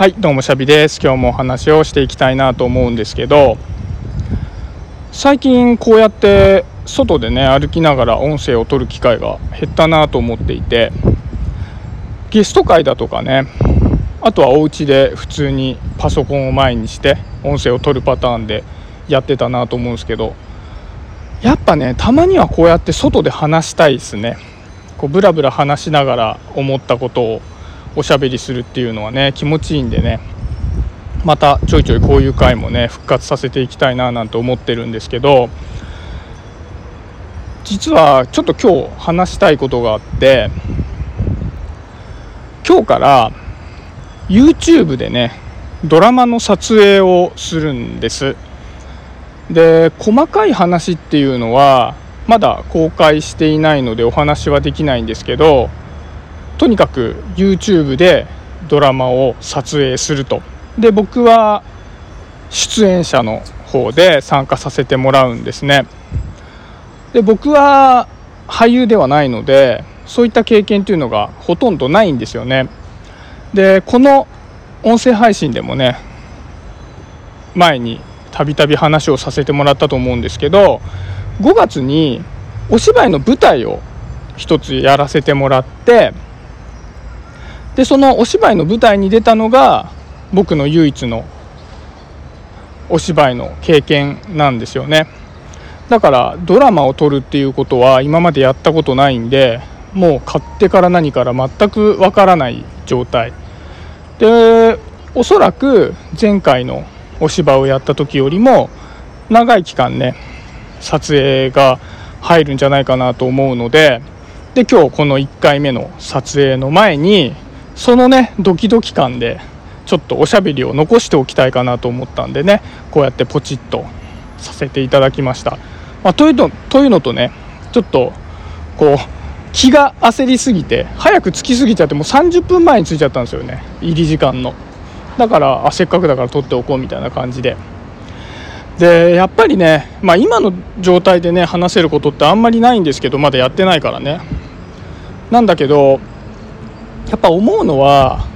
はいどうもシャビです。今日もお話をしていきたいなと思うんですけど最近こうやって外でね歩きながら音声を取る機会が減ったなと思っていてゲスト会だとかねあとはお家で普通にパソコンを前にして音声を取るパターンでやってたなと思うんですけどやっぱねたまにはこうやって外で話したいですね。こうブラブラ話しながら思ったことをおしゃべりするっていうのはね気持ちいいんでね。またちょいちょいこういう回もね復活させていきたいななんて思ってるんですけど。実はちょっと今日話したいことがあって今日から YouTube でねドラマの撮影をするんです。で細かい話っていうのはまだ公開していないのでお話はできないんですけどとにかく YouTube でドラマを撮影すると。で僕は出演者の方で参加させてもらうんですね。で僕は俳優ではないのでそういった経験というのがほとんどないんですよね。でこの音声配信でもね前にたびたび話をさせてもらったと思うんですけど5月にお芝居の舞台を一つやらせてもらってでそのお芝居の舞台に出たのが僕の唯一のお芝居の経験なんですよね。だからドラマを撮るっていうことは今までやったことないんでもう買ってから何から全くわからない状態。でおそらく前回のお芝居をやった時よりも長い期間ね撮影が入るんじゃないかなと思うのでで今日この1回目の撮影の前にそのねドキドキ感でちょっとおしゃべりを残しておきたいかなと思ったんでねこうやってポチッとさせていただきました。まあ、というのというのとねちょっとこう気が焦りすぎて早く着きすぎちゃってもう30分前に着いちゃったんですよね入り時間の。だからあせっかくだから撮っておこうみたいな感じで。でやっぱりね、まあ、今の状態でね話せることってあんまりないんですけどまだやってないからね。なんだけどやっぱ思うのは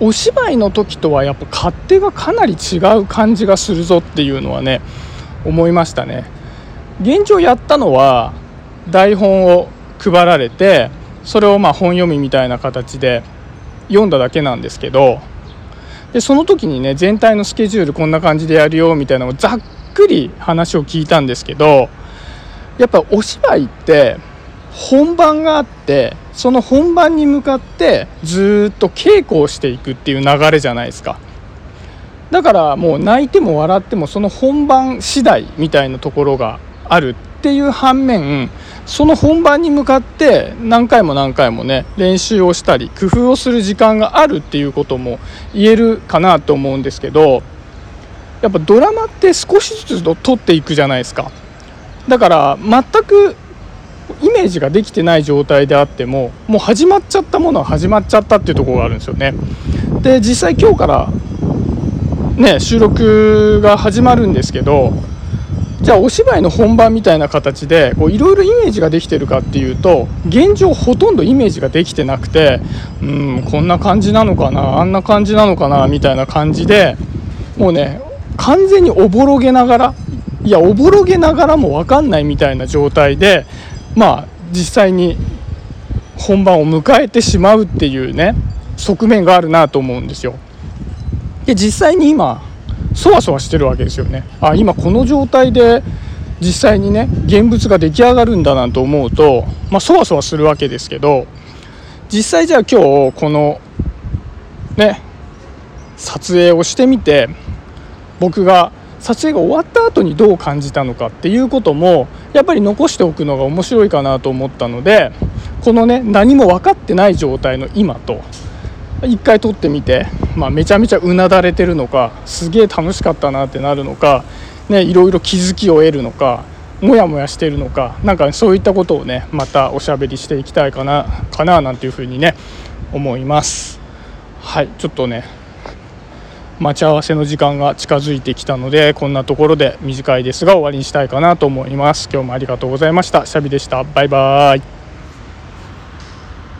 お芝居の時とはやっぱ勝手がかなり違う感じがするぞっていうのはね思いましたね。現状やったのは台本を配られてそれをまあ本読みみたいな形で読んだだけなんですけどでその時にね全体のスケジュールこんな感じでやるよみたいなのをざっくり話を聞いたんですけどやっぱお芝居って本番があってその本番に向かってずっと稽古をしていくっていう流れじゃないですか。だからもう泣いても笑ってもその本番次第みたいなところがあるっていう反面その本番に向かって何回も何回もね練習をしたり工夫をする時間があるっていうことも言えるかなと思うんですけどやっぱドラマって少しずつ撮っていくじゃないですか。だから全くメージができてない状態であってももう始まっちゃったものは始まっちゃったっていうところがあるんですよね。で実際今日からね収録が始まるんですけどじゃあお芝居の本番みたいな形でいろいろイメージができてるかっていうと現状ほとんどイメージができてなくてうんこんな感じなのかなあんな感じなのかなみたいな感じでもうね完全におぼろげながらいやおぼろげながらも分かんないみたいな状態でまあ実際に本番を迎えてしまうっていうね側面があるなと思うんですよ。で実際に今そわそわしてるわけですよね。あ今この状態で実際にね現物が出来上がるんだなんて思うと、まあ、そわそわするわけですけど実際じゃあ今日このね撮影をしてみて僕が撮影が終わった後にどう感じたのかっていうこともやっぱり残しておくのが面白いかなと思ったのでこのね何も分かってない状態の今と一回撮ってみて、まあ、めちゃめちゃうなだれてるのかすげえ楽しかったなってなるのか、ね、いろいろ気づきを得るのかモヤモヤしてるのかなんかそういったことをねまたおしゃべりしていきたいかなかななんていうふうにね思います。はいちょっとね待ち合わせの時間が近づいてきたのでこんなところで短いですが終わりにしたいかなと思います。今日もありがとうございました。シャビでした。バイバーイ。